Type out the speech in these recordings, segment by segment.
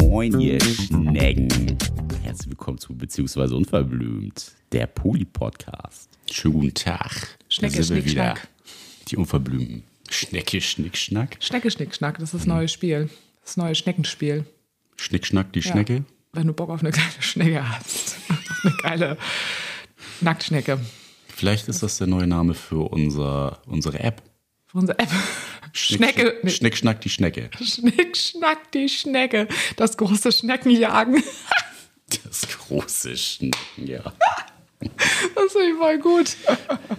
Moin, ihr Schnecken. Herzlich willkommen zu Beziehungsweise Unverblümt, der Poli-Podcast. Schönen guten Tag. Schnecke, sind wir Schnick, wieder. Schnack. Die Unverblümten. Schnecke, Schnick, Schnack. Schnecke, Schnick, Schnack, das ist das neue Spiel. Das neue Schneckenspiel. Schnick, Schnack, die Ja. Schnecke. Wenn du Bock auf eine kleine Schnecke hast. auf eine geile Nacktschnecke. Vielleicht ist das der neue Name für unser, unsere App. Unsere App. Schnick, Schnecke. Nee, Schnick, Schnack, die Schnecke. Schnick, Schnack, die Schnecke. Das große Schneckenjagen. Das große Schnecken, ja. Das ich voll gut.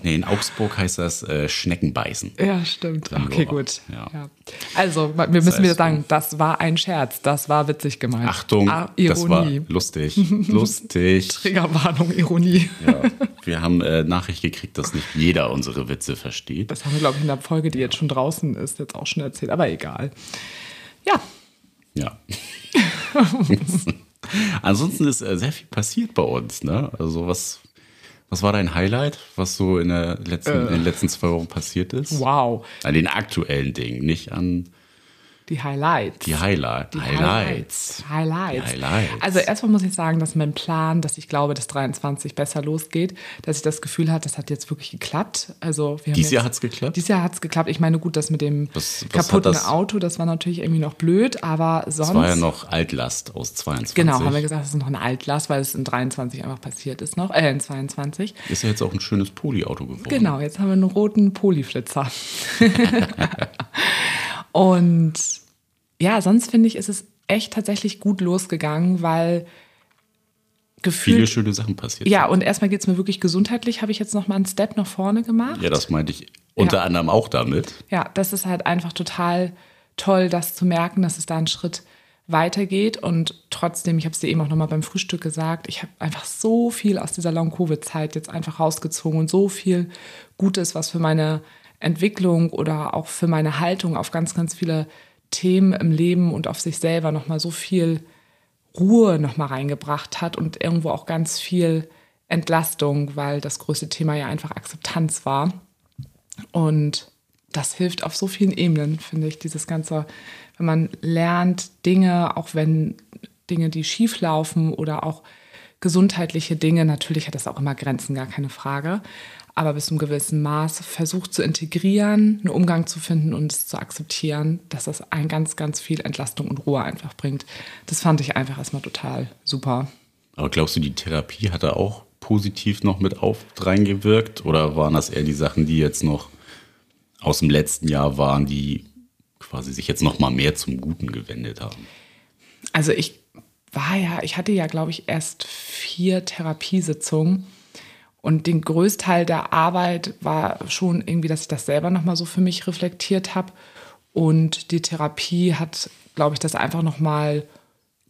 Nee, in Augsburg heißt das äh, Schneckenbeißen. Ja, stimmt. Dann Okay, so. gut. Ja. Ja. Also, wir müssen heißt, wieder sagen, das war ein Scherz. Das war witzig gemeint. Achtung, Ah, das war Ironie. lustig. Lustig. Triggerwarnung, Ironie. Ja, wir haben äh, Nachricht gekriegt, dass nicht jeder unsere Witze versteht. Das haben wir, glaube ich, in der Folge, die jetzt schon draußen ist, jetzt auch schon erzählt. Aber egal. Ja, Ja. Ansonsten ist äh, sehr viel passiert bei uns. Ne? Also was, was war dein Highlight, was so in, der letzten, in den letzten zwei Wochen passiert ist? wow. An den aktuellen Dingen, nicht an Die Highlights. die Highlight, Die Highlights. Highlights. Die Highlights. Also erstmal muss ich sagen, dass mein Plan, dass ich glaube, dass 23 besser losgeht, dass ich das Gefühl hatte, das hat jetzt wirklich geklappt. Also wir Dieses jetzt, Jahr hat's geklappt? Dieses Jahr hat es geklappt. Ich meine, gut, das mit dem Was- was hat kaputten das- Auto, das war natürlich irgendwie noch blöd, aber sonst. Das war ja noch Altlast aus 22. Genau, haben wir gesagt, das ist noch eine Altlast, weil es in 23 einfach passiert ist noch, äh, in 22. Ist ja jetzt auch ein schönes Poli-Auto geworden. Genau, jetzt haben wir einen roten Polyflitzer. und ja, sonst finde ich, ist es echt tatsächlich gut losgegangen, weil gefühlt. Viele schöne Sachen passiert. ja, und erstmal geht es mir wirklich gesundheitlich, habe ich jetzt noch mal einen Step nach vorne gemacht. Ja, das meinte ich unter Ja. anderem auch damit. Ja, das ist halt einfach total toll, das zu merken, dass es da einen Schritt weitergeht. Und trotzdem, ich habe es dir eben auch nochmal beim Frühstück gesagt, ich habe einfach so viel aus dieser Long-Covid-Zeit jetzt einfach rausgezogen und so viel Gutes, was für meine Entwicklung oder auch für meine Haltung auf ganz, ganz viele Themen im Leben und auf sich selber nochmal so viel Ruhe nochmal reingebracht hat und irgendwo auch ganz viel Entlastung, weil das größte Thema ja einfach Akzeptanz war. Und das hilft auf so vielen Ebenen, finde ich, dieses Ganze, wenn man lernt, Dinge, auch wenn Dinge, die schief laufen oder auch gesundheitliche Dinge, natürlich hat das auch immer Grenzen, gar keine Frage, aber bis zu einem gewissen Maß versucht zu integrieren, einen Umgang zu finden und es zu akzeptieren, dass das ein ganz, ganz viel Entlastung und Ruhe einfach bringt. Das fand ich einfach erstmal total super. Aber glaubst du, die Therapie hat da auch positiv noch mit auf reingewirkt? Oder waren das eher die Sachen, die jetzt noch aus dem letzten Jahr waren, die quasi sich jetzt noch mal mehr zum Guten gewendet haben? Also ich war ja, ich hatte ja, glaube ich, erst vier Therapiesitzungen. Und den Größteil der Arbeit war schon irgendwie, dass ich das selber nochmal so für mich reflektiert habe. Und die Therapie hat, glaube ich, das einfach nochmal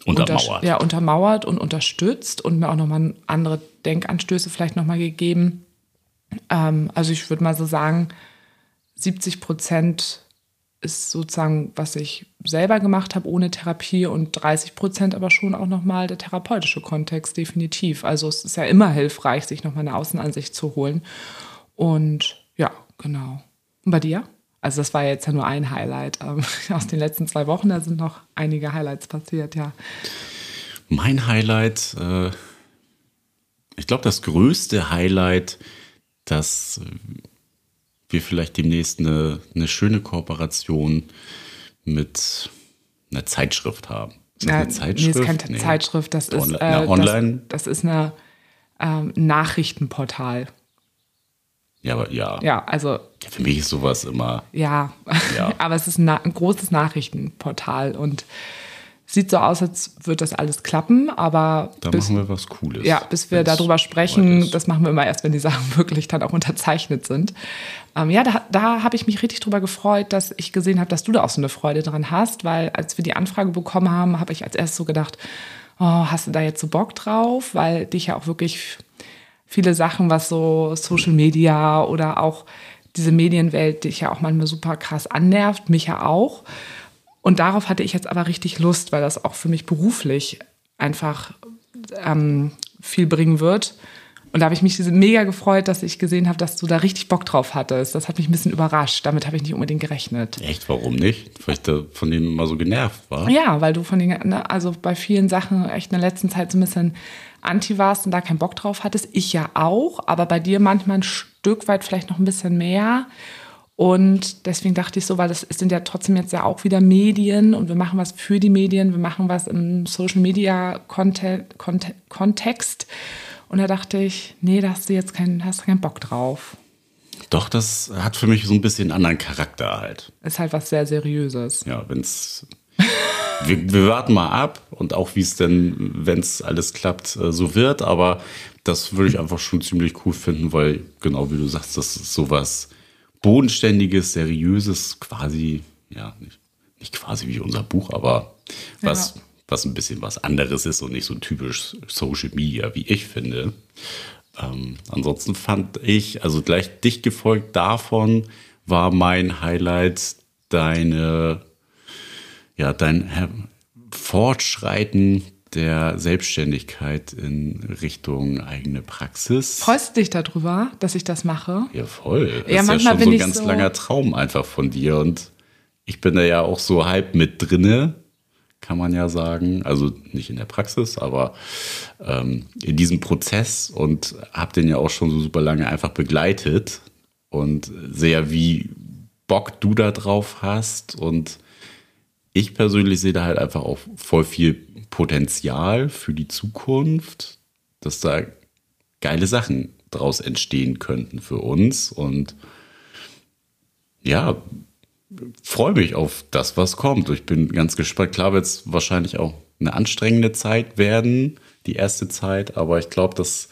Untermauert. ja, untermauert und unterstützt und mir auch nochmal andere Denkanstöße vielleicht nochmal gegeben. Ähm, also ich würde mal so sagen, 70 Prozent ist sozusagen, was ich selber gemacht habe ohne Therapie und 30 Prozent aber schon auch nochmal der therapeutische Kontext, definitiv. Also es ist ja immer hilfreich, sich nochmal eine Außenansicht zu holen. Und ja, genau. Und bei dir? Also das war jetzt ja nur ein Highlight ähm, aus den letzten zwei Wochen. Da sind noch einige Highlights passiert, ja. Mein Highlight, äh, ich glaube, das größte Highlight, dass äh, wir vielleicht demnächst eine, eine schöne Kooperation mit einer Zeitschrift haben. Ist das Ja, eine Zeitschrift? Nee, ist keine Nee. Zeitschrift, das ist, äh, na, online? Das, das ist eine ähm, Nachrichtenportal. Ja, aber ja. Ja, also ja. Für mich ist sowas immer. ja, Ja. aber es ist ein, na- ein großes Nachrichtenportal und sieht so aus, als würde das alles klappen, aber Da bis, machen wir was Cooles. ja, bis wir darüber sprechen, das machen wir immer erst, wenn die Sachen wirklich dann auch unterzeichnet sind. Ähm, ja, da, da habe ich mich richtig drüber gefreut, dass ich gesehen habe, dass du da auch so eine Freude dran hast, weil als wir die Anfrage bekommen haben, habe ich als erstes so gedacht, oh, hast du da jetzt so Bock drauf? Weil dich ja auch wirklich viele Sachen, was so Social Media oder auch diese Medienwelt dich ja auch manchmal super krass annervt, mich ja auch. Und darauf hatte ich jetzt aber richtig Lust, weil das auch für mich beruflich einfach ähm, viel bringen wird. Und da habe ich mich mega gefreut, dass ich gesehen habe, dass du da richtig Bock drauf hattest. Das hat mich ein bisschen überrascht. Damit habe ich nicht unbedingt gerechnet. Echt, warum nicht? Weil ich da von denen mal so genervt war. Ja, weil du von den, ne, also bei vielen Sachen echt in der letzten Zeit so ein bisschen anti warst und da keinen Bock drauf hattest. Ich ja auch, aber bei dir manchmal ein Stück weit vielleicht noch ein bisschen mehr. Und deswegen dachte ich so, weil das sind ja trotzdem jetzt ja auch wieder Medien und wir machen was für die Medien, wir machen was im Social Media Kontext. Und da dachte ich, nee, da hast du jetzt keinen, hast keinen Bock drauf. Doch, das hat für mich so ein bisschen einen anderen Charakter halt. Ist halt was sehr Seriöses. Ja, wenn es. wir, wir, warten mal ab und auch wie es denn, wenn es alles klappt, äh, so wird. Aber das würde ich einfach schon ziemlich cool finden, weil genau wie du sagst, das ist sowas bodenständiges, seriöses, quasi, ja, nicht, nicht quasi wie unser Buch, aber was, ja. was ein bisschen was anderes ist und nicht so typisch Social Media, wie ich finde. Ähm, ansonsten fand ich, also gleich dicht gefolgt davon, war mein Highlight deine, ja, dein Fortschreiten der Selbstständigkeit in Richtung eigene Praxis. Freust du dich darüber, dass ich das mache? Ja, voll. Das ja, ist manchmal ja schon so ein ganz so langer Traum einfach von dir und ich bin da ja auch so halb mit drinne, kann man ja sagen. Also nicht in der Praxis, aber ähm, in diesem Prozess und habe den ja auch schon so super lange einfach begleitet und sehe, wie Bock du da drauf hast und ich persönlich sehe da halt einfach auch voll viel Potenzial für die Zukunft, dass da geile Sachen draus entstehen könnten für uns. Und ja, freue mich auf das, was kommt. Ich bin ganz gespannt. Klar wird es wahrscheinlich auch eine anstrengende Zeit werden, die erste Zeit, aber ich glaube, dass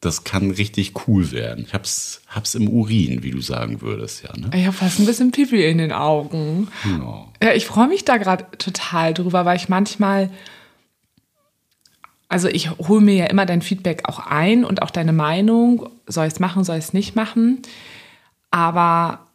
das kann richtig cool werden. Ich hab's, hab's im Urin, wie du sagen würdest, ja. Ne? Ich habe fast ein bisschen Pipi in den Augen. Ja, ja ich freue mich da gerade total drüber, weil ich manchmal, also ich hole mir ja immer dein Feedback auch ein und auch deine Meinung, soll ich es machen, soll ich es nicht machen. Aber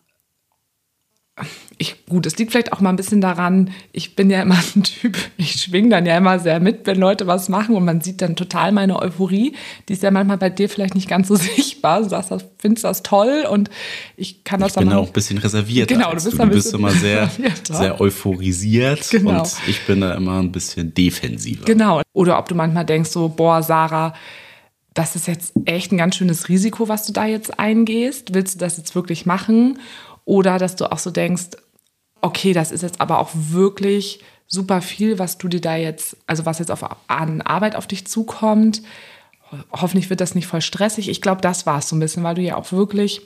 ich, gut, es liegt vielleicht auch mal ein bisschen daran, ich bin ja immer ein Typ, ich schwinge dann ja immer sehr mit, wenn Leute was machen und man sieht dann total meine Euphorie. Die ist ja manchmal bei dir vielleicht nicht ganz so sichtbar. Du sagst, findest das toll und ich kann das ich dann. Ich bin auch ein bisschen reserviert. Genau, du bist, du. Du bist immer sehr, sehr euphorisiert genau. und ich bin da immer ein bisschen defensiver. Genau. Oder ob du manchmal denkst so, boah, Sarah, das ist jetzt echt ein ganz schönes Risiko, was du da jetzt eingehst. Willst du das jetzt wirklich machen? Oder dass du auch so denkst, okay, das ist jetzt aber auch wirklich super viel, was du dir da jetzt, also was jetzt auf, an Arbeit auf dich zukommt. Hoffentlich wird das nicht voll stressig. Ich glaube, das war es so ein bisschen, weil du ja auch wirklich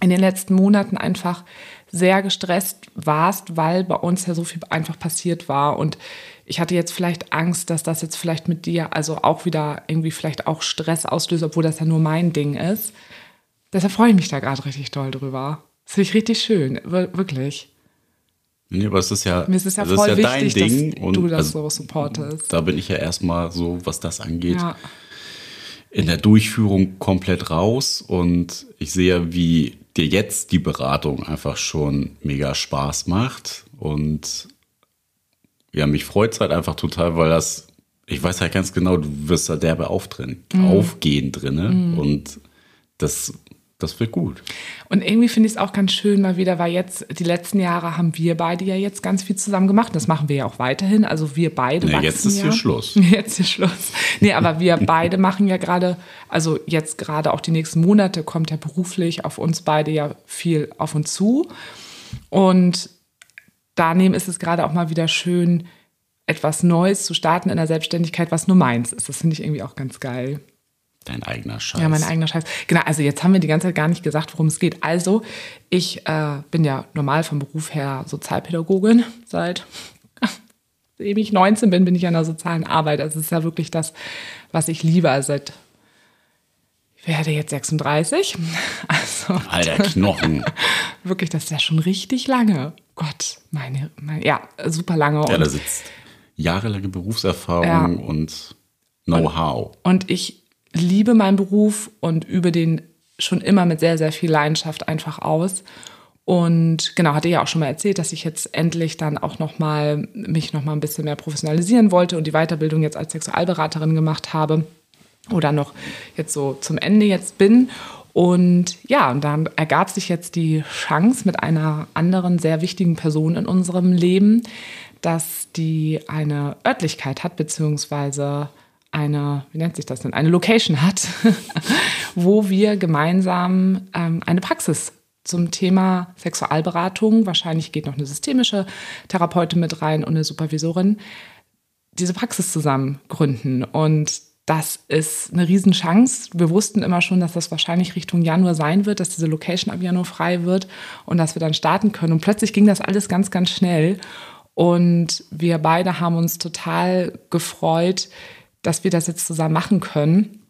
in den letzten Monaten einfach sehr gestresst warst, weil bei uns ja so viel einfach passiert war. Und ich hatte jetzt vielleicht Angst, dass das jetzt vielleicht mit dir also auch wieder irgendwie vielleicht auch Stress auslöst, obwohl das ja nur mein Ding ist. Deshalb freue ich mich da gerade richtig doll drüber. Das finde ich richtig schön, wirklich. Nee, aber es ist ja, Mir ist es ja voll ist ja wichtig, dein Ding dass und du das also, so supportest. Da bin ich ja erstmal so, was das angeht, ja. in der Durchführung komplett raus und ich sehe, wie dir jetzt die Beratung einfach schon mega Spaß macht und ja, mich freut es halt einfach total, weil das, ich weiß halt ganz genau, du wirst da derbe aufdrehen, mhm. aufgehen drinne mhm. und das das wird gut. Und irgendwie finde ich es auch ganz schön mal wieder, weil jetzt die letzten Jahre haben wir beide ja jetzt ganz viel zusammen gemacht. Das machen wir ja auch weiterhin. Also wir beide. Nee, jetzt ist ja. hier Schluss. Jetzt ist Schluss. Nee, aber wir beide machen ja gerade, also jetzt gerade auch die nächsten Monate kommt ja beruflich auf uns beide ja viel auf uns zu. Und daneben ist es gerade auch mal wieder schön, etwas Neues zu starten in der Selbstständigkeit, was nur meins ist. Das finde ich irgendwie auch ganz geil. Dein eigener Scheiß. Ja, mein eigener Scheiß. Genau, also jetzt haben wir die ganze Zeit gar nicht gesagt, worum es geht. Also, ich äh, bin ja normal vom Beruf her Sozialpädagogin. Seit seitdem ich 19 bin, bin ich an der sozialen Arbeit. Also es ist ja wirklich das, was ich liebe. Also seit ich werde jetzt 36. Also, Alter Knochen. wirklich, das ist ja schon richtig lange. Gott, meine, meine ja, super lange. Ja, da sitzt jahrelange Berufserfahrung ja. und Know-how. Und ich liebe meinen Beruf und übe den schon immer mit sehr, sehr viel Leidenschaft einfach aus. Und genau, hatte ja auch schon mal erzählt, dass ich jetzt endlich dann auch noch mal mich noch mal ein bisschen mehr professionalisieren wollte und die Weiterbildung jetzt als Sexualberaterin gemacht habe. oder noch jetzt so zum Ende jetzt bin. Und ja, und dann ergab sich jetzt die Chance mit einer anderen sehr wichtigen Person in unserem Leben, dass die eine Örtlichkeit hat, beziehungsweise eine, wie nennt sich das denn, eine Location hat, wo wir gemeinsam ähm, eine Praxis zum Thema Sexualberatung, wahrscheinlich geht noch eine systemische Therapeutin mit rein und eine Supervisorin, diese Praxis zusammen gründen. Und das ist eine Riesenchance. Wir wussten immer schon, dass das wahrscheinlich Richtung Januar sein wird, dass diese Location ab Januar frei wird und dass wir dann starten können. Und plötzlich ging das alles ganz, ganz schnell. Und wir beide haben uns total gefreut, dass wir das jetzt zusammen machen können.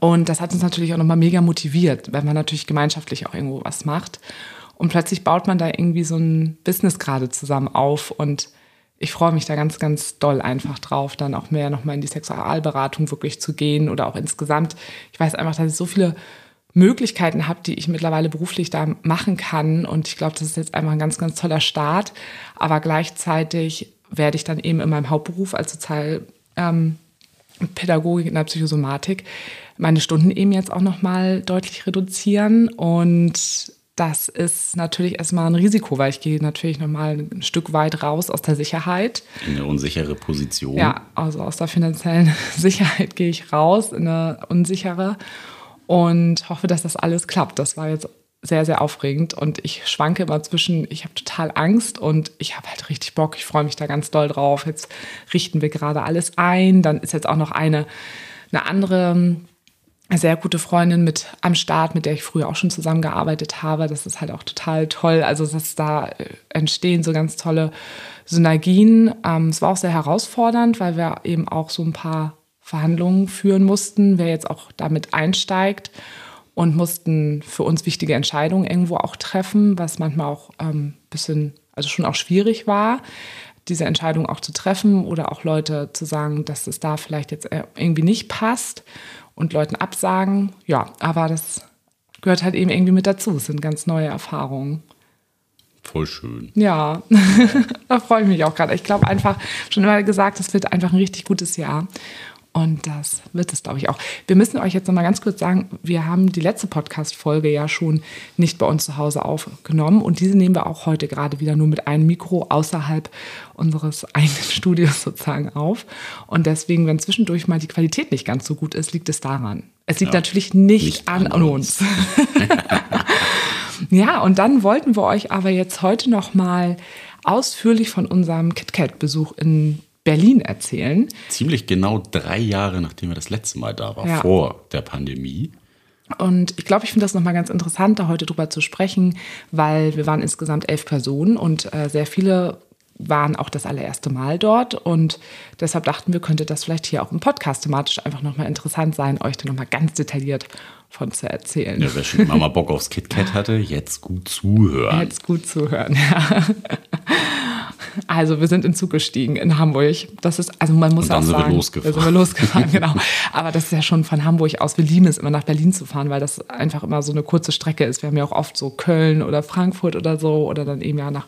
Und das hat uns natürlich auch nochmal mega motiviert, wenn man natürlich gemeinschaftlich auch irgendwo was macht. Und plötzlich baut man da irgendwie so ein Business gerade zusammen auf. Und ich freue mich da ganz, ganz doll einfach drauf, dann auch mehr nochmal in die Sexualberatung wirklich zu gehen oder auch insgesamt. Ich weiß einfach, dass ich so viele Möglichkeiten habe, die ich mittlerweile beruflich da machen kann. Und ich glaube, das ist jetzt einfach ein ganz, ganz toller Start. Aber gleichzeitig werde ich dann eben in meinem Hauptberuf als Sozialpädagogik ähm, in der Psychosomatik meine Stunden eben jetzt auch nochmal deutlich reduzieren. Und das ist natürlich erstmal ein Risiko, weil ich gehe natürlich nochmal ein Stück weit raus aus der Sicherheit. In eine unsichere Position. Ja, also aus der finanziellen Sicherheit gehe ich raus in eine unsichere und hoffe, dass das alles klappt. Das war jetzt sehr, sehr aufregend und ich schwanke immer zwischen, ich habe total Angst und ich habe halt richtig Bock, ich freue mich da ganz doll drauf. Jetzt richten wir gerade alles ein. Dann ist jetzt auch noch eine, eine andere sehr gute Freundin mit am Start, mit der ich früher auch schon zusammengearbeitet habe. Das ist halt auch total toll. Also, dass da äh, entstehen so ganz tolle Synergien. Ähm, es war auch sehr herausfordernd, weil wir eben auch so ein paar Verhandlungen führen mussten, wer jetzt auch damit einsteigt und mussten für uns wichtige Entscheidungen irgendwo auch treffen, was manchmal auch ein ähm, bisschen, also schon auch schwierig war, diese Entscheidung auch zu treffen oder auch Leute zu sagen, dass es da vielleicht jetzt äh, irgendwie nicht passt und Leuten absagen. Ja, aber das gehört halt eben irgendwie mit dazu. Es sind ganz neue Erfahrungen. Voll schön. Ja, da freue ich mich auch gerade. Ich glaube einfach, schon immer gesagt, es wird einfach ein richtig gutes Jahr. Und das wird es, glaube ich, auch. Wir müssen euch jetzt noch mal ganz kurz sagen, wir haben die letzte Podcast-Folge ja schon nicht bei uns zu Hause aufgenommen. Und diese nehmen wir auch heute gerade wieder nur mit einem Mikro außerhalb unseres eigenen Studios sozusagen auf. Und deswegen, wenn zwischendurch mal die Qualität nicht ganz so gut ist, liegt es daran. Es liegt ja, natürlich nicht, nicht an, an uns. uns. ja, und dann wollten wir euch aber jetzt heute noch mal ausführlich von unserem KitKat-Besuch in Berlin erzählen. Ziemlich genau drei Jahre, nachdem wir das letzte Mal da waren, ja. vor der Pandemie. Und ich glaube, ich finde das nochmal ganz interessant, da heute drüber zu sprechen, weil wir waren insgesamt elf Personen und äh, sehr viele waren auch das allererste Mal dort und deshalb dachten wir, könnte das vielleicht hier auch im Podcast thematisch einfach nochmal interessant sein, euch da nochmal ganz detailliert von zu erzählen. Ja, wer schon mal Bock aufs KitKat hatte, jetzt gut zuhören. Jetzt gut zuhören, ja. Also wir sind in Zug gestiegen in Hamburg. Das ist, also man muss Und dann auch sind sagen, wir losgefahren. sind wir losgefahren, genau. Aber das ist ja schon von Hamburg aus. Wir lieben es immer nach Berlin zu fahren, weil das einfach immer so eine kurze Strecke ist. Wir haben ja auch oft so Köln oder Frankfurt oder so oder dann eben ja nach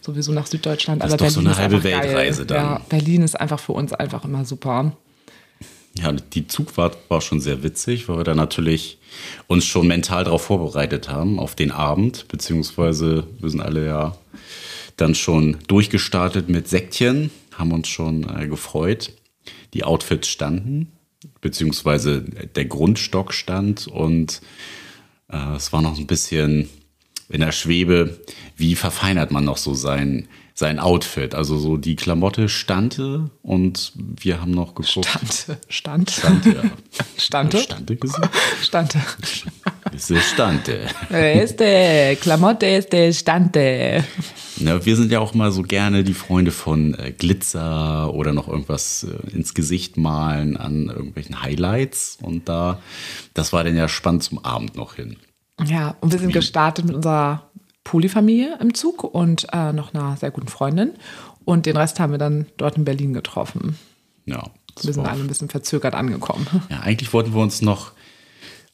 sowieso nach Süddeutschland. Das ist doch Berlin so eine halbe Weltreise dann. Ja, Berlin ist einfach für uns einfach immer super. Ja, die Zugfahrt war schon sehr witzig, weil wir da natürlich uns schon mental darauf vorbereitet haben, auf den Abend, beziehungsweise wir sind alle ja dann schon durchgestartet mit Säckchen, haben uns schon äh, gefreut. Die Outfits standen, beziehungsweise der Grundstock stand und äh, es war noch ein bisschen in der Schwebe, wie verfeinert man noch so sein, sein Outfit. Also so die Klamotte stande und wir haben noch geguckt. Stante. Stand. Stante, ja. Stante? Stante gesagt? Stante. Ist der Stante. Ist der Klamotte, ist der Stante. Na, wir sind ja auch mal so gerne die Freunde von äh, Glitzer oder noch irgendwas äh, ins Gesicht malen an irgendwelchen Highlights. Und da, das war dann ja spannend zum Abend noch hin. Ja, und wir sind gestartet mit unserer Polyfamilie im Zug und äh, noch einer sehr guten Freundin. Und den Rest haben wir dann dort in Berlin getroffen. Ja. Wir sind alle ein bisschen verzögert angekommen. Ja, eigentlich wollten wir uns noch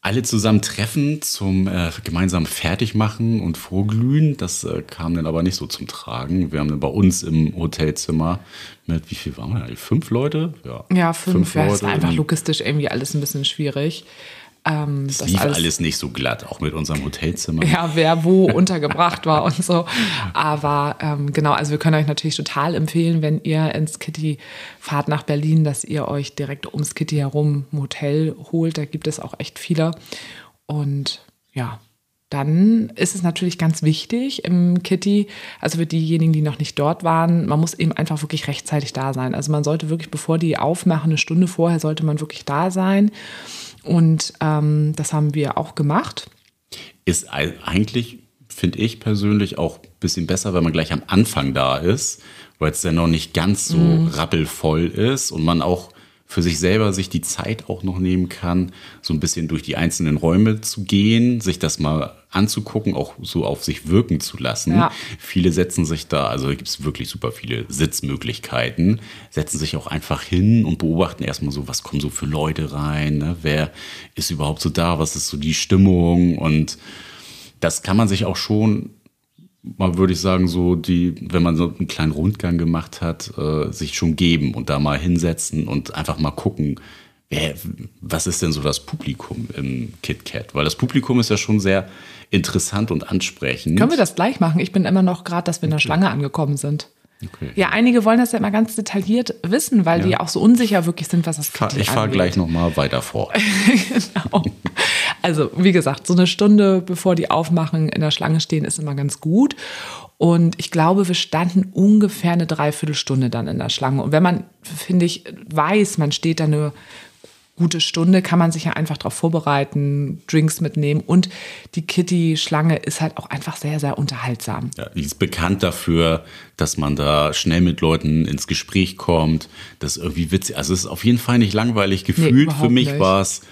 alle zusammen treffen zum äh, gemeinsamen Fertigmachen und Vorglühen. Das äh, kam dann aber nicht so zum Tragen. Wir haben dann bei uns im Hotelzimmer mit, wie viel waren wir? Fünf Leute? Ja, ja fünf. fünf ja, das war einfach logistisch irgendwie alles ein bisschen schwierig. Ähm, das lief alles, alles, nicht so glatt, auch mit unserem Hotelzimmer. Ja, wer wo untergebracht war und so. Aber ähm, genau, also wir können euch natürlich total empfehlen, wenn ihr ins Kitty fahrt nach Berlin, dass ihr euch direkt ums Kitty herum ein Hotel holt. Da gibt es auch echt viele. Und ja, dann ist es natürlich ganz wichtig im Kitty, also für diejenigen, die noch nicht dort waren, man muss eben einfach wirklich rechtzeitig da sein. Also man sollte wirklich, bevor die aufmachen, eine Stunde vorher, sollte man wirklich da sein. Und ähm, das haben wir auch gemacht. Ist eigentlich, finde ich persönlich, auch ein bisschen besser, wenn man gleich am Anfang da ist, weil es dann noch nicht ganz so mm. rappelvoll ist und man auch für sich selber sich die Zeit auch noch nehmen kann, so ein bisschen durch die einzelnen Räume zu gehen, sich das mal anzugucken, auch so auf sich wirken zu lassen. Ja. Viele setzen sich da, also gibt es wirklich super viele Sitzmöglichkeiten, setzen sich auch einfach hin und beobachten erstmal so, was kommen so für Leute rein, ne? wer ist überhaupt so da, was ist so die Stimmung und das kann man sich auch schon mal würde ich sagen, so die, wenn man so einen kleinen Rundgang gemacht hat, äh, sich schon geben und da mal hinsetzen und einfach mal gucken, wer, was ist denn so das Publikum im KitKat? Weil das Publikum ist ja schon sehr interessant und ansprechend. Können wir das gleich machen? Ich bin immer noch gerade, dass wir in der. Schlange angekommen sind. Okay. Ja, einige wollen das ja immer ganz detailliert wissen, weil ja. die auch so unsicher wirklich sind, was das Kitty Ich fahre gleich nochmal weiter vor. genau. Also, wie gesagt, so eine Stunde bevor die aufmachen, in der Schlange stehen, ist immer ganz gut. Und ich glaube, wir standen ungefähr eine Dreiviertelstunde dann in der Schlange. Und wenn man, finde ich, weiß, man steht da eine gute Stunde, kann man sich ja einfach darauf vorbereiten, Drinks mitnehmen. Und die Kitty-Schlange ist halt auch einfach sehr, sehr unterhaltsam. Ja, die ist bekannt dafür, dass man da schnell mit Leuten ins Gespräch kommt. Das ist irgendwie witzig. Also es ist auf jeden Fall nicht langweilig gefühlt. Nee, Für mich war es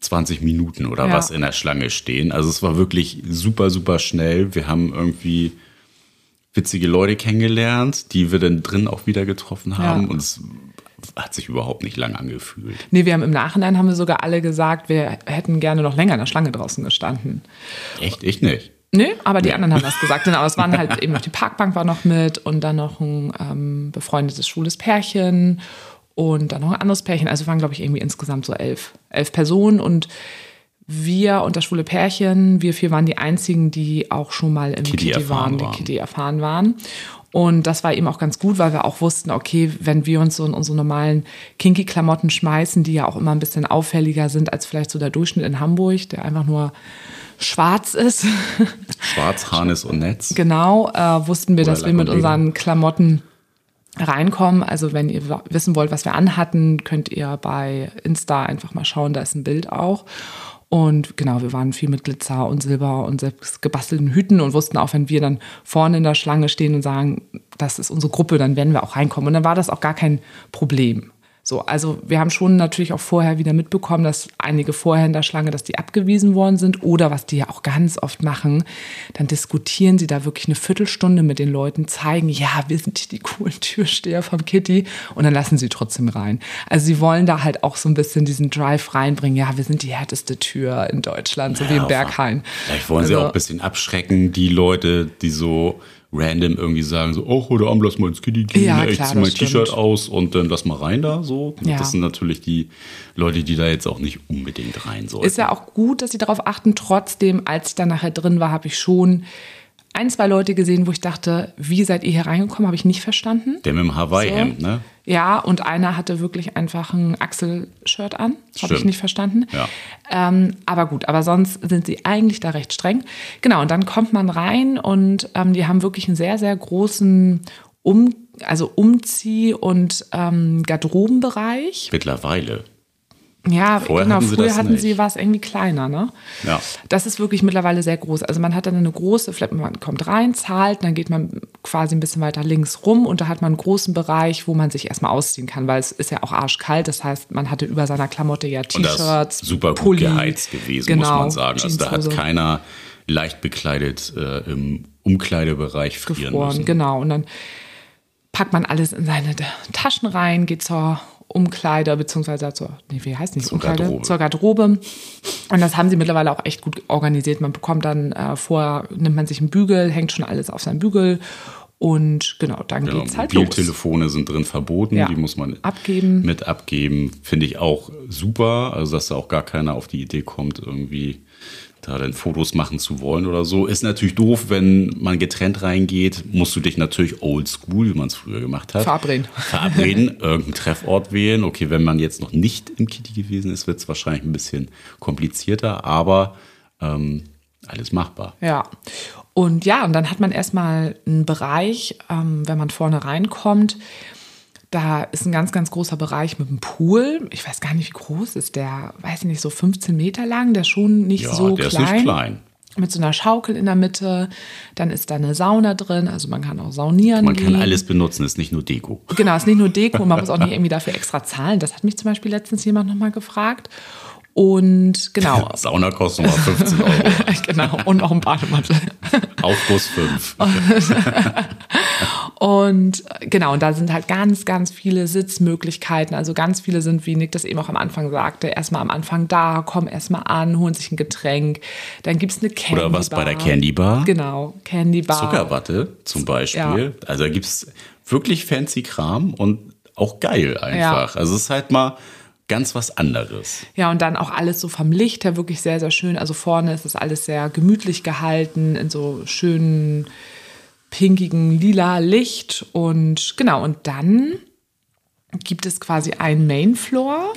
20 Minuten oder ja. was in der Schlange stehen. Also es war wirklich super, super schnell. Wir haben irgendwie witzige Leute kennengelernt, die wir dann drin auch wieder getroffen haben. Ja. Und es hat sich überhaupt nicht lang angefühlt. Nee, wir haben im Nachhinein haben wir sogar alle gesagt, wir hätten gerne noch länger in der Schlange draußen gestanden. Echt? Ich nicht. Nee, aber die nee. anderen haben das gesagt. Genau, es waren halt eben noch die Parkbank war noch mit und dann noch ein ähm, befreundetes schwules Pärchen und dann noch ein anderes Pärchen. Also waren, glaube ich, irgendwie insgesamt so elf, elf Personen und wir und das schwule Pärchen, wir vier waren die einzigen, die auch schon mal im Kitty, Kitty waren, waren, die Kitty erfahren waren. Und das war eben auch ganz gut, weil wir auch wussten, okay, wenn wir uns so in unsere normalen Kinky-Klamotten schmeißen, die ja auch immer ein bisschen auffälliger sind als vielleicht so der Durchschnitt in Hamburg, der einfach nur schwarz ist. Schwarz, Harnis und Netz. Genau, äh, wussten wir, Oder dass wir mit unseren Klamotten reinkommen. Also wenn ihr wissen wollt, was wir anhatten, könnt ihr bei Insta einfach mal schauen, da ist ein Bild auch. Und genau, wir waren viel mit Glitzer und Silber und selbst gebastelten Hüten und wussten auch, wenn wir dann vorne in der Schlange stehen und sagen, das ist unsere Gruppe, dann werden wir auch reinkommen. Und dann war das auch gar kein Problem. So, also wir haben schon natürlich auch vorher wieder mitbekommen, dass einige vorher in der Schlange, dass die abgewiesen worden sind oder was die ja auch ganz oft machen, dann diskutieren sie da wirklich eine Viertelstunde mit den Leuten, zeigen, ja, wir sind die coolen Türsteher vom Kitty und dann lassen sie trotzdem rein. Also sie wollen da halt auch so ein bisschen diesen Drive reinbringen, ja, wir sind die härteste Tür in Deutschland, so ja, wie im Berghain. Vielleicht wollen also, sie auch ein bisschen abschrecken, die Leute, die so random irgendwie sagen, so, oh, heute Abend lass mal ins Kitty gehen, ja, ich zieh mein T-Shirt aus und dann lass mal rein da. So. Ja. Das sind natürlich die Leute, die da jetzt auch nicht unbedingt rein sollen. Ist ja auch gut, dass sie darauf achten. Trotzdem, als ich dann nachher drin war, habe ich schon ein, zwei Leute gesehen, wo ich dachte, wie seid ihr hier reingekommen? Habe ich nicht verstanden. Der mit dem Hawaii-Hemd, so. ne? Ja, und einer hatte wirklich einfach ein Axel-Shirt an. Habe ich nicht verstanden. Ja. Ähm, aber gut, aber sonst sind sie eigentlich da recht streng. Genau, und dann kommt man rein und ähm, die haben wirklich einen sehr, sehr großen um, also Umzieh- und ähm, Garderobenbereich. Mittlerweile. Ja, Vorher genau. Hatten früher hatten nicht. sie was irgendwie kleiner, ne? Ja. Das ist wirklich mittlerweile sehr groß. Also man hat dann eine große, man kommt rein, zahlt, dann geht man quasi ein bisschen weiter links rum und da hat man einen großen Bereich, wo man sich erstmal ausziehen kann, weil es ist ja auch arschkalt. Das heißt, man hatte über seiner Klamotte ja T-Shirts, super gut Pulli, geheizt gewesen, genau, muss man sagen. Also da hat keiner leicht bekleidet äh, im Umkleidebereich frieren gefroren, müssen. Genau. Und dann packt man alles in seine Taschen rein, geht zur Umkleide, beziehungsweise zur, nee, wie heißt nicht, Zur Umkleide? Garderobe. Zur Garderobe. Und das haben sie mittlerweile auch echt gut organisiert. Man bekommt dann äh, vorher, nimmt man sich einen Bügel, hängt schon alles auf seinen Bügel und genau, dann Genau, geht's halt los. Mobiltelefone sind drin verboten, Ja. die muss man Abgeben. mit abgeben. Finde ich auch super, also dass da auch gar keiner auf die Idee kommt, irgendwie da dann Fotos machen zu wollen oder so. Ist natürlich doof, wenn man getrennt reingeht, musst du dich natürlich oldschool, wie man es früher gemacht hat. Verabreden. Verabreden, irgendeinen Treffort wählen. Okay, wenn man jetzt noch nicht im Kitty gewesen ist, wird es wahrscheinlich ein bisschen komplizierter, aber ähm, alles machbar. Ja. Und ja, und dann hat man erstmal einen Bereich, ähm, wenn man vorne reinkommt. Da ist ein ganz, ganz großer Bereich mit einem Pool. Ich weiß gar nicht, wie groß ist der. Weiß ich nicht, so 15 Meter lang. Der ist schon nicht Ja, so der klein. ist nicht klein. Mit so einer Schaukel in der Mitte. Dann ist da eine Sauna drin. Also man kann auch saunieren. Man kann gehen. alles benutzen, ist nicht nur Deko. Genau, ist nicht nur Deko, man muss auch nicht irgendwie dafür extra zahlen. Das hat mich zum Beispiel letztens jemand nochmal gefragt. Und genau, Sauna kostet nochmal 15 Euro. genau, und noch ein Bademantel. Aufguss 5. Und genau, und da sind halt ganz, ganz viele Sitzmöglichkeiten. Also ganz viele sind, wie Nick das eben auch am Anfang sagte, erstmal am Anfang da, kommen erstmal an, holen sich ein Getränk. Dann gibt es eine Candy Oder was bei der Candy Bar? Genau, Candy Bar. Zuckerwatte zum Beispiel. Ja. Also da gibt es wirklich fancy Kram und auch geil einfach. Also es ist halt mal ganz was anderes. Ja, und dann auch alles so vom Licht her wirklich sehr, sehr schön. Also vorne ist das alles sehr gemütlich gehalten, in so schönen, pinkigen, lila Licht. Und genau, und dann gibt es quasi einen Main-Floor.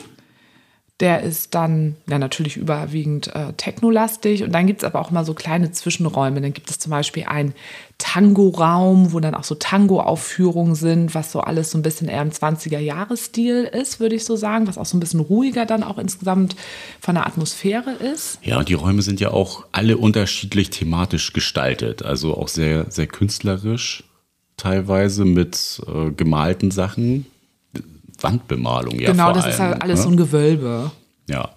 Der ist dann ja, natürlich überwiegend äh, technolastig. Und dann gibt es aber auch mal so kleine Zwischenräume. Dann gibt es zum Beispiel einen Tango-Raum, wo dann auch so Tango-Aufführungen sind, was so alles so ein bisschen eher im 20er-Jahres-Stil ist, würde ich so sagen. Was auch so ein bisschen ruhiger dann auch insgesamt von der Atmosphäre ist. Ja, und die Räume sind ja auch alle unterschiedlich thematisch gestaltet. Also auch sehr, sehr künstlerisch teilweise mit äh, gemalten Sachen. Wandbemalung, ja. genau, vor das allem, ist halt alles ne? so ein Gewölbe. Ja.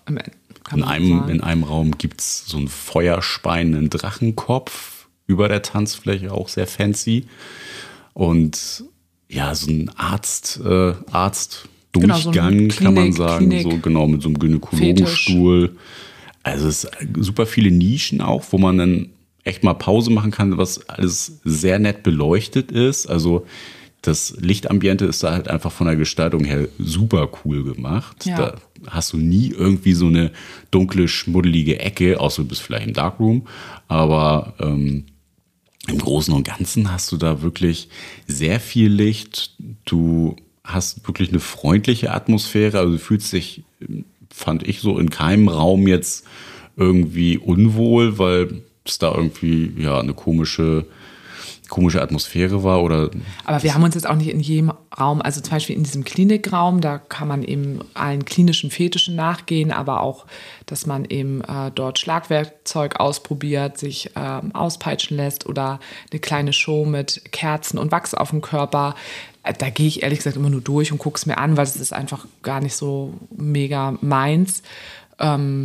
In einem, sagen. in einem Raum gibt es so einen feuerspeienden Drachenkopf über der Tanzfläche, auch sehr fancy. Und ja, so ein Arzt, äh, Arzt Genau, so Durchgang, kann man Klinik- sagen, Klinik- so genau mit so einem Gynäkologenstuhl. Also es ist super viele Nischen auch, wo man dann echt mal Pause machen kann, was alles sehr nett beleuchtet ist. Also das Lichtambiente ist da halt einfach von der Gestaltung her super cool gemacht. Ja. Da hast du nie irgendwie so eine dunkle, schmuddelige Ecke, außer du bist vielleicht im Darkroom. Aber ähm, im Großen und Ganzen hast du da wirklich sehr viel Licht. Du hast wirklich eine freundliche Atmosphäre. Also du fühlst dich, fand ich so, in keinem Raum jetzt irgendwie unwohl, weil es da irgendwie ja eine komische, komische Atmosphäre war oder Aber wir haben uns jetzt auch nicht in jedem Raum, also zum Beispiel in diesem Klinikraum, da kann man eben allen klinischen Fetischen nachgehen, aber auch, dass man eben äh, dort Schlagwerkzeug ausprobiert, sich ähm, auspeitschen lässt oder eine kleine Show mit Kerzen und Wachs auf dem Körper. Äh, Da gehe ich ehrlich gesagt immer nur durch und gucke es mir an, weil es ist einfach gar nicht so mega meins.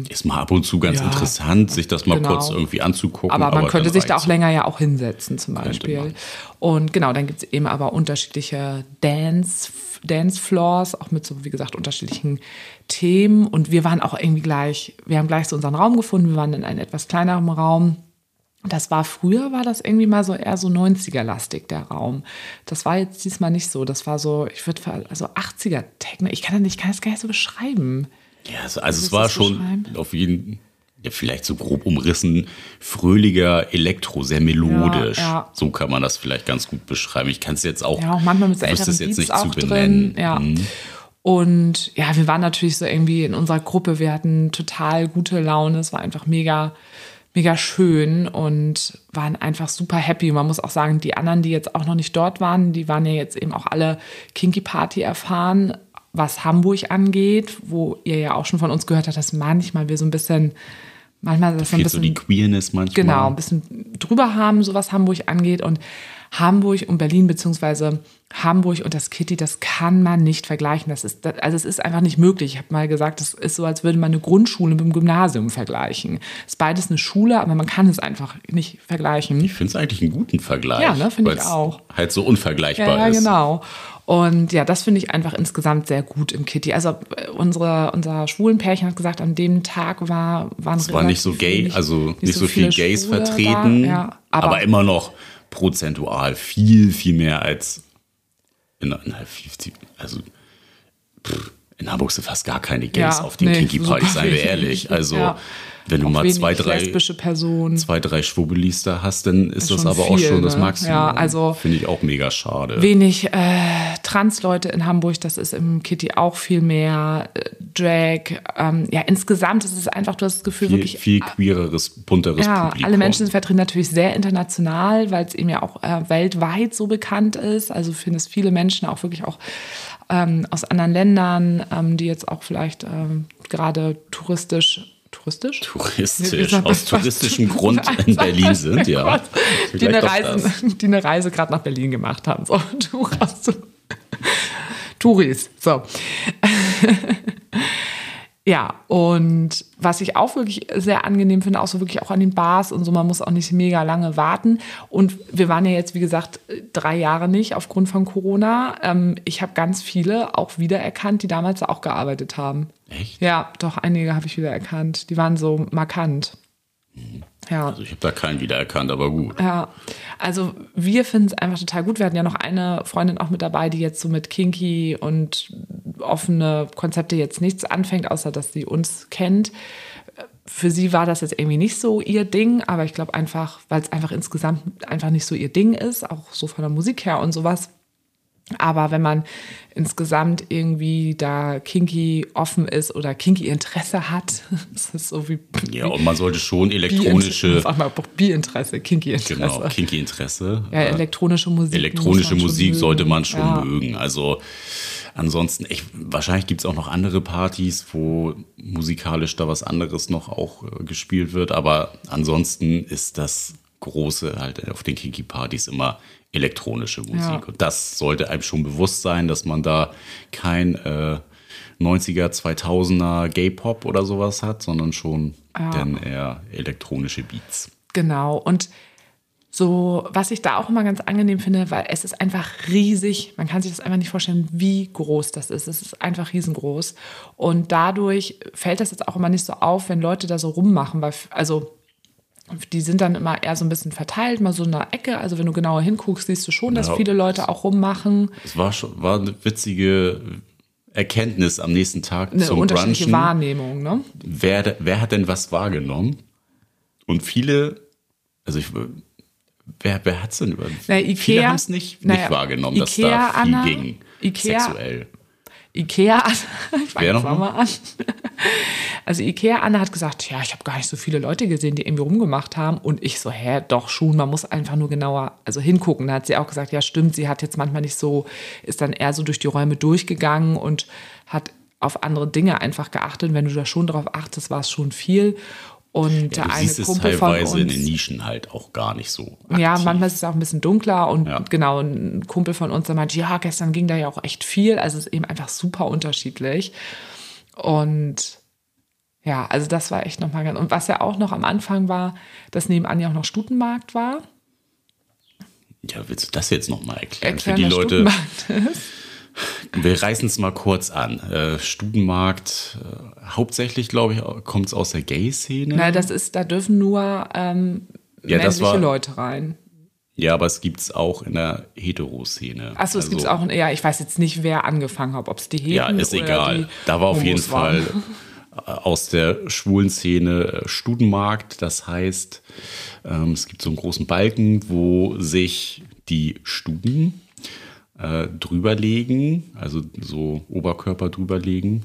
Ist mal ab und zu ganz Ja, interessant, sich das mal genau. kurz irgendwie anzugucken. Aber man könnte dann sich da auch länger ja auch hinsetzen, zum Beispiel. Und genau, dann gibt es eben aber unterschiedliche Dance, Dance Floors, auch mit so, wie gesagt, unterschiedlichen Themen. Und wir waren auch irgendwie gleich, wir haben gleich so unseren Raum gefunden. Wir waren in einem etwas kleineren Raum. Das war früher, war das irgendwie mal so eher so 90er-lastig, der Raum. Das war jetzt diesmal nicht so. Das war so, ich würde, also 80er-Techno. Ich kann das nicht, ich kann das gar nicht so beschreiben. Ja, also, also es war schon auf jeden ja, vielleicht so grob umrissen, fröhlicher Elektro, sehr melodisch. Ja, ja. So kann man das vielleicht ganz gut beschreiben. Ich kann es jetzt auch, Ja, auch manchmal mit so älteren es jetzt Beats nicht auch zu benennen. drin. Ja. Mhm. Und ja, wir waren natürlich so irgendwie in unserer Gruppe, wir hatten total gute Laune, es war einfach mega, mega schön und waren einfach super happy. Man muss auch sagen, die anderen, die jetzt auch noch nicht dort waren, die waren ja jetzt eben auch alle Kinky Party erfahren, was Hamburg angeht, wo ihr ja auch schon von uns gehört habt, dass manchmal wir so ein bisschen, manchmal das so ein Fehlt so bisschen die Queerness manchmal. Genau, ein bisschen drüber haben, so was Hamburg angeht. Und Hamburg und Berlin, beziehungsweise Hamburg und das Kitty, das kann man nicht vergleichen. Das ist, also es ist einfach nicht möglich. Ich habe mal gesagt, das ist so, als würde man eine Grundschule mit einem Gymnasium vergleichen. Es ist beides eine Schule, aber man kann es einfach nicht vergleichen. Ich finde es eigentlich einen guten Vergleich. Ja, ne, finde ich auch. Halt so unvergleichbar Ja, ist. genau. Und ja, das finde ich einfach insgesamt sehr gut im Kitty. Also äh, unsere, unser schwulen Pärchen hat gesagt, an dem Tag war, waren Es war nicht so gay, also nicht, so viel viele Gays Schwule vertreten. Ja, aber, aber, immer noch prozentual viel, viel mehr als in, in also pff, in Hamburg sind fast gar keine Gays Ja, auf den nee, Kinky-Partys, seien wir ehrlich. Also Ja. Wenn du auch mal zwei, drei, zwei, drei Schwubelis da hast, dann ist Ist das aber auch viel, schon das ne? Maximum. Ja, also- Finde ich auch mega schade. Wenig äh, Trans-Leute in Hamburg, das ist im Kitty auch viel mehr. Äh, Drag, ähm, ja, insgesamt ist es einfach, du hast das Gefühl, viel, wirklich viel queereres, bunteres Ja, Publikum. alle Menschen sind vertreten natürlich sehr international, weil es eben ja auch äh, weltweit so bekannt ist. Also finde es viele Menschen auch wirklich auch ähm, aus anderen Ländern, ähm, die jetzt auch vielleicht ähm, gerade touristisch touristisch? Touristisch, sagt man aus touristischem Grund in Berlin sind, ja. Die eine. Reise, die eine Reise gerade nach Berlin gemacht haben. So. Touris. So. Ja, und was ich auch wirklich sehr angenehm finde, auch so wirklich auch an den Bars und so, man muss auch nicht mega lange warten. Und wir waren ja jetzt, wie gesagt, drei Jahre nicht aufgrund von Corona. Ähm, ich habe ganz viele auch wiedererkannt, die damals auch gearbeitet haben. Echt? Ja, doch, einige habe ich wiedererkannt. Die waren so markant. Ja. Also ich habe da keinen wiedererkannt, aber gut. Ja, also wir finden es einfach total gut. Wir hatten ja noch eine Freundin auch mit dabei, die jetzt so mit Kinky und offene Konzepte jetzt nichts anfängt, außer dass sie uns kennt. Für sie war das jetzt irgendwie nicht so ihr Ding, aber ich glaube einfach, weil es einfach insgesamt einfach nicht so ihr Ding ist, auch so von der Musik her und sowas. Aber wenn man insgesamt irgendwie da kinky offen ist oder kinky Interesse hat, das ist so wie Ja, und man sollte schon elektronische, mal, Bi-Interesse, kinky Interesse. genau, kinky Interesse. Ja, äh, elektronische Musik. elektronische Musik sollte man schon ja. mögen. Also ansonsten, ich, wahrscheinlich gibt es auch noch andere Partys, wo musikalisch da was anderes noch auch äh, gespielt wird. Aber ansonsten ist das Große halt auf den Kinky-Partys immer elektronische Musik. Ja. Und das sollte einem schon bewusst sein, dass man da kein äh, 90er, 2000er Gay-Pop oder sowas hat, sondern schon dann eher elektronische Beats. Genau. Und so, was ich da auch immer ganz angenehm finde, weil es ist einfach riesig. Man kann sich das einfach nicht vorstellen, wie groß das ist. Es ist einfach riesengroß. Und dadurch fällt das jetzt auch immer nicht so auf, wenn Leute da so rummachen, weil, also, die sind dann immer eher so ein bisschen verteilt, mal so in einer Ecke. Also, wenn du genauer hinguckst, siehst du schon, dass Ja. viele Leute auch rummachen. Es war schon war eine witzige Erkenntnis am nächsten Tag Eine zum unterschiedliche Brunchen. Wahrnehmung, ne? Wer, wer hat denn was wahrgenommen? Und viele, also ich, wer, wer hat es denn über? Na, viele haben es nicht, nicht wahrgenommen, dass Ikea, da viel Anna, ging. Ikea- sexuell. Ikea, ich fange jetzt mal an. Also Ikea Anna hat gesagt, ja, ich habe gar nicht so viele Leute gesehen, die irgendwie rumgemacht haben. Und ich so, hä, doch schon, man muss einfach nur genauer, also hingucken. Da hat sie auch gesagt, ja, stimmt, sie hat jetzt manchmal nicht so, ist dann eher so durch die Räume durchgegangen und hat auf andere Dinge einfach geachtet. Wenn du da schon drauf achtest, war es schon viel. Und der Du eine siehst es Kumpel von teilweise in uns, den Nischen halt auch gar nicht so. ja, aktiv. manchmal ist es auch ein bisschen dunkler und Ja. genau, ein Kumpel von uns, der meinte, ja, gestern ging da ja auch echt viel. Also es ist eben einfach super unterschiedlich. Und ja, also das war echt nochmal ganz. Und was ja auch noch am Anfang war, dass nebenan ja auch noch Stutenmarkt war. Ja, willst du das jetzt nochmal erklären? Erklären, Für die Leute. wir reißen es mal kurz an. Äh, Studenmarkt, äh, hauptsächlich, glaube ich, kommt es aus der Gay-Szene. Na, das ist, da dürfen nur ähm, Ja, männliche war- Leute rein. Ja, aber es gibt es auch in der Heteroszene. Achso, es Also- gibt's auch, ja, ich weiß jetzt nicht, wer angefangen hat, ob es die Heten Ja, ist egal. Da war auf jeden. Fall äh, aus der schwulen Szene äh, Studenmarkt. Das heißt, ähm, es gibt so einen großen Balken, wo sich die Studen äh, drüberlegen, also so Oberkörper drüberlegen.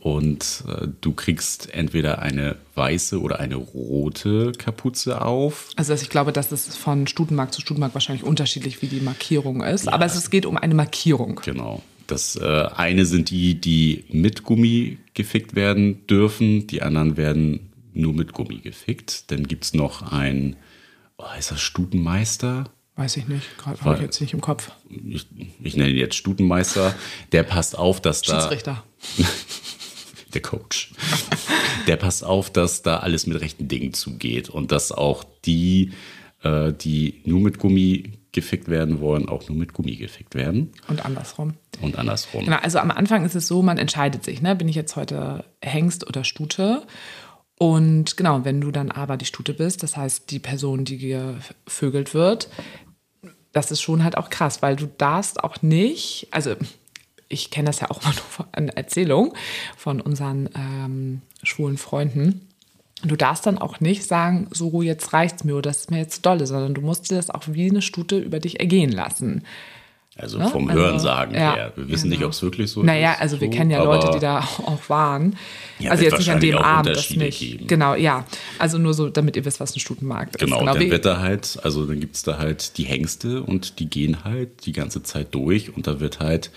Und äh, du kriegst entweder eine weiße oder eine rote Kapuze auf. Also ich glaube, dass es von Stutenmarkt zu Stutenmarkt wahrscheinlich unterschiedlich, wie die Markierung ist. Aber es, geht um eine Markierung. Genau. Das äh, eine sind die, die mit Gummi gefickt werden dürfen, die anderen werden nur mit Gummi gefickt. Dann gibt es noch ein, oh, heißt das Stutenmeister? Weiß ich nicht, gerade habe ich jetzt nicht im Kopf. Ich, ich nenne ihn jetzt Stutenmeister. Der passt auf, dass da. Schiedsrichter. der Coach. Der passt auf, dass da alles mit rechten Dingen zugeht und dass auch die, äh, die nur mit Gummi gefickt werden wollen, auch nur mit Gummi gefickt werden. Und andersrum. Und andersrum. Genau, also am Anfang ist es so, man entscheidet sich, ne? bin ich jetzt heute Hengst oder Stute? Und genau, wenn du dann aber die Stute bist, das heißt die Person, die gevögelt wird, das ist schon halt auch krass, weil du darfst auch nicht, also ich kenne das ja auch mal nur von Erzählung von unseren ähm, schwulen Freunden. Du darfst dann auch nicht sagen, so jetzt reicht's mir oder das ist mir jetzt dolle, sondern du musst dir das auch wie eine Stute über dich ergehen lassen. Also ne? vom also, Hörensagen ja, her. Wir wissen genau. nicht, ob es wirklich so naja, ist. Naja, also wir kennen ja Leute, die da auch waren. Ja, also jetzt nicht an dem Abend, das nicht. Geben. Genau, ja. Also nur so, damit ihr wisst, was ein Stutenmarkt ist. Genau, genau dann wird da halt, also dann gibt es da halt die Hengste und die gehen halt die ganze Zeit durch und da wird halt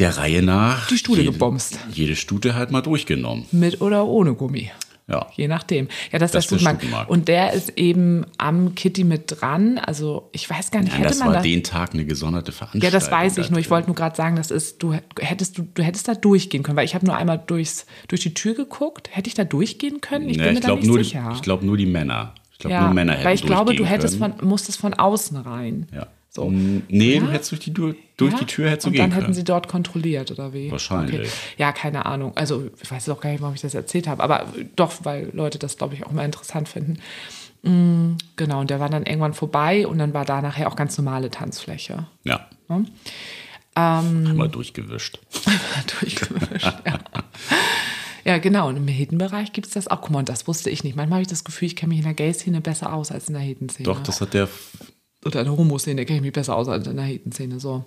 der Reihe nach die Stute jede, gebomst. Jede Stute halt mal durchgenommen. Mit oder ohne Gummi. Ja. Je nachdem. Ja, das, das ist der Stutenmarkt. Und der ist eben am Kitty mit dran. Also ich weiß gar nicht, Nein, hätte das man war da, den Tag eine gesonderte Veranstaltung. Ja, das weiß ich nur. Ich wollte nur gerade sagen, das ist, du hättest, du, du hättest da durchgehen können, weil ich habe nur einmal durchs, durch die Tür geguckt. Hätte ich da durchgehen können? Ich nee, bin mir ich da nicht nur sicher. Die, ich glaube nur die Männer. Ich glaube ja, nur Männer hätten Weil ich glaube, du hättest können. von, musstest von außen rein. Ja. So. Nee, ja? du hättest durch die, durch ja? die Tür hättest du gehen dann hätten können. sie dort kontrolliert, oder wie? Wahrscheinlich. Okay. Ja, keine Ahnung. Also ich weiß auch gar nicht, warum ich das erzählt habe, aber doch, weil Leute das, glaube ich, auch mal interessant finden. Mhm, genau, und der war dann irgendwann vorbei und dann war da nachher auch ganz normale Tanzfläche. Ja. ja? Ähm, Einmal durchgewischt. durchgewischt, ja. Ja, genau. Und im Hetenbereich gibt es das auch. Guck mal, und das wusste ich nicht. Manchmal habe ich das Gefühl, ich kenne mich in der Gay-Szene besser aus als in der Hetenszene. Doch, das hat der oder in der Homo-Szene kenne ich mich besser aus als in der Hetenszene. So.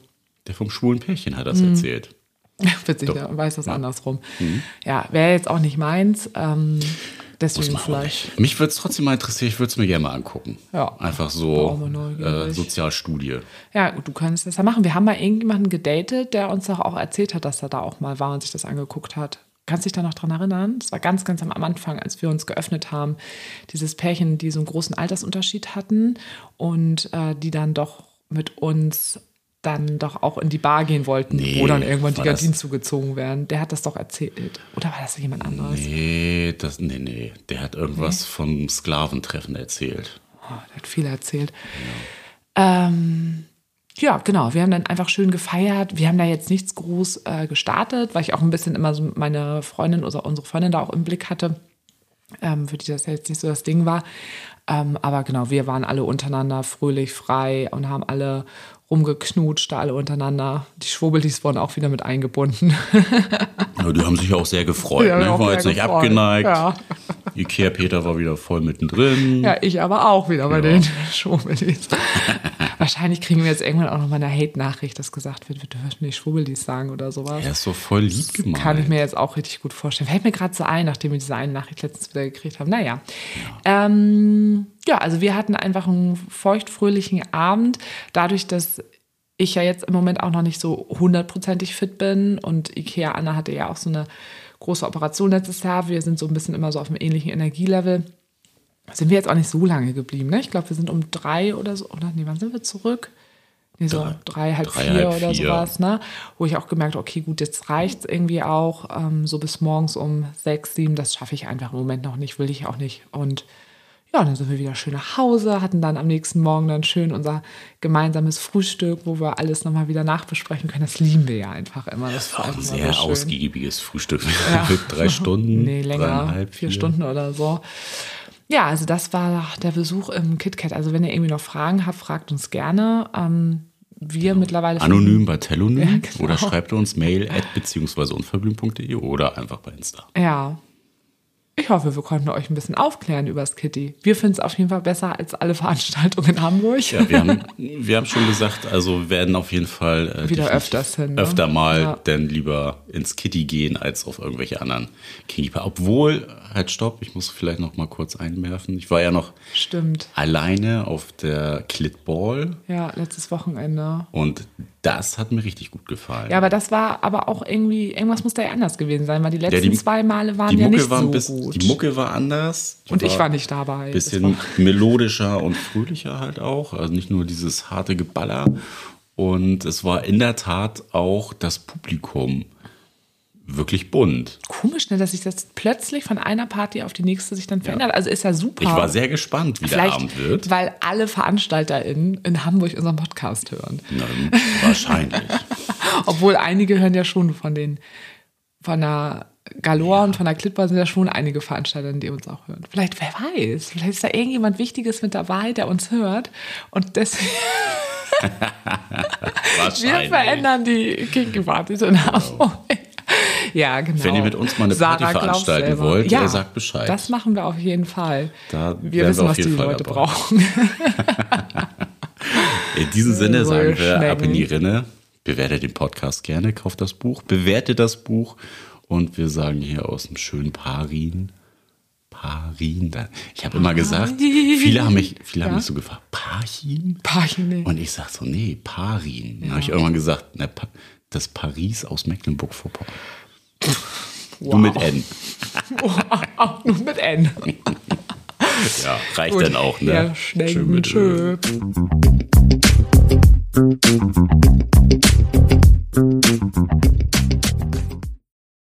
Der vom schwulen Pärchen hat das mhm. erzählt. Witzig, der weiß das ja. andersrum. Mhm. Ja, wäre jetzt auch nicht meins. Ähm, deswegen vielleicht. Mich würde es trotzdem mal interessieren, ich würde es mir gerne mal angucken. Ja. Einfach so äh, Sozialstudie. Ja, du könntest das ja machen. Wir haben mal irgendjemanden gedatet, der uns doch auch erzählt hat, dass er da auch mal war und sich das angeguckt hat. Kannst dich da noch dran erinnern? Das war ganz, ganz am Anfang, als wir uns geöffnet haben. Dieses Pärchen, die so einen großen Altersunterschied hatten und äh, die dann doch mit uns dann doch auch in die Bar gehen wollten, nee, wo dann irgendwann die Gardinen zugezogen werden. Der hat das doch erzählt. Oder war das jemand anderes? Nee, das, nee, nee. Der hat irgendwas nee. vom Sklaventreffen erzählt. Oh, der hat viel erzählt. Ja. Ähm, ja, genau. Wir haben dann einfach schön gefeiert. Wir haben da jetzt nichts groß äh, gestartet, weil ich auch ein bisschen immer so meine Freundin oder unsere Freundin da auch im Blick hatte, ähm, für die das jetzt nicht so das Ding war. Ähm, aber genau, wir waren alle untereinander fröhlich, frei und haben alle rumgeknutscht, alle untereinander. Die Schwubelis wurden auch wieder mit eingebunden. ja, die haben sich auch sehr gefreut. Ja, ne? War jetzt nicht gefreut. abgeneigt. Ja. Ikea Peter war wieder voll mittendrin. Ja, ich aber auch wieder bei ja. den Schwubelis. Wahrscheinlich kriegen wir jetzt irgendwann auch noch mal eine Hate-Nachricht, dass gesagt wird, wir dürfen nicht Schwubelis sagen oder sowas. Er ist so voll lieb gemeint. Kann ich mir jetzt auch richtig gut vorstellen. Fällt mir gerade so ein, nachdem wir diese eine Nachricht letztens wieder gekriegt haben. Naja. Ja. Ähm, ja, also wir hatten einfach einen feuchtfröhlichen Abend. Dadurch, dass ich ja jetzt im Moment auch noch nicht so hundertprozentig fit bin und Ikea Anna hatte ja auch so eine große Operation letztes Jahr. Wir sind so ein bisschen immer so auf einem ähnlichen Energielevel. Sind wir jetzt auch nicht so lange geblieben, ne? Ich glaube, wir sind um drei oder so, oder nee, wann sind wir zurück? Nee, so drei, drei halb drei, vier halb oder vier. sowas, ne? Wo ich auch gemerkt okay, gut, jetzt reicht es irgendwie auch. Ähm, so bis morgens um sechs, sieben, das schaffe ich einfach im Moment noch nicht, will ich auch nicht. Und ja, dann sind wir wieder schön nach Hause, hatten dann am nächsten Morgen dann schön unser gemeinsames Frühstück, wo wir alles nochmal wieder nachbesprechen können. Das lieben wir ja einfach immer. Das, das war ein sehr so ausgiebiges Frühstück. Ja. drei Stunden, nee, länger, vier, vier Stunden oder so. Ja, also das war der Besuch im KitKat. Also wenn ihr irgendwie noch Fragen habt, fragt uns gerne. Ähm, wir genau. mittlerweile. Anonym bei Telonym ja, genau. oder schreibt uns Mail at beziehungsweise unverblümt.de oder einfach bei Insta. Ja, ich hoffe, wir konnten euch ein bisschen aufklären über das Kitty. Wir finden es auf jeden Fall besser als alle Veranstaltungen in Hamburg. Ja, wir haben, wir haben schon gesagt, also wir werden auf jeden Fall äh, wieder öfters hin. Ne? Öfter mal ja. denn lieber ins Kitty gehen als auf irgendwelche anderen Keeper. Obwohl, halt stopp, ich muss vielleicht noch mal kurz einwerfen. Ich war ja noch Stimmt. alleine auf der Clitball. Ja, letztes Wochenende. Und Das hat mir richtig gut gefallen. Ja, aber das war aber auch irgendwie, irgendwas muss da ja anders gewesen sein, weil die letzten die- zwei Male waren ja Mucke nicht war so bisschen, gut. die Mucke war anders. Die und ich war nicht dabei. bisschen war- melodischer und fröhlicher halt auch. Also nicht nur dieses harte Geballer. Und es war in der Tat auch das Publikum wirklich bunt. Komisch, ne, dass sich das plötzlich von einer Party auf die nächste sich dann verändert. Also ist ja super. Ich war sehr gespannt, wie der Vielleicht, Abend wird. weil alle VeranstalterInnen in Hamburg unseren Podcast hören. Na, wahrscheinlich. Obwohl einige hören ja schon von den, von der Galore und von der Clipper sind ja schon einige VeranstalterInnen, die uns auch hören. Vielleicht, wer weiß, vielleicht ist da irgendjemand Wichtiges mit dabei, der uns hört. Und deswegen, wir verändern die Kinky-Partys in Hamburg. Ja, genau. Wenn ihr mit uns mal eine Party Sarah veranstalten wollt, ja, sagt Bescheid. Das machen wir auf jeden Fall. Da wir wissen, wir was die Fall Leute dabei. brauchen. In diesem Sinne sagen wir ab in die. Rinne. Bewertet den Podcast gerne, kauft das Buch, bewertet das Buch und wir sagen hier aus dem schönen Parin. Parin. Ich habe immer gesagt, viele haben mich, viele haben Ja. mich so gefragt, Parin? Parin. Und ich sag so, nee, Parin. Dann habe ich irgendwann gesagt, na, das Paris aus Mecklenburg-Vorpommern. Wow. Nur mit N. Nur mit N. ja, reicht Gut. dann auch, ne? Ja, schnell. Schön mit Ö. Ö.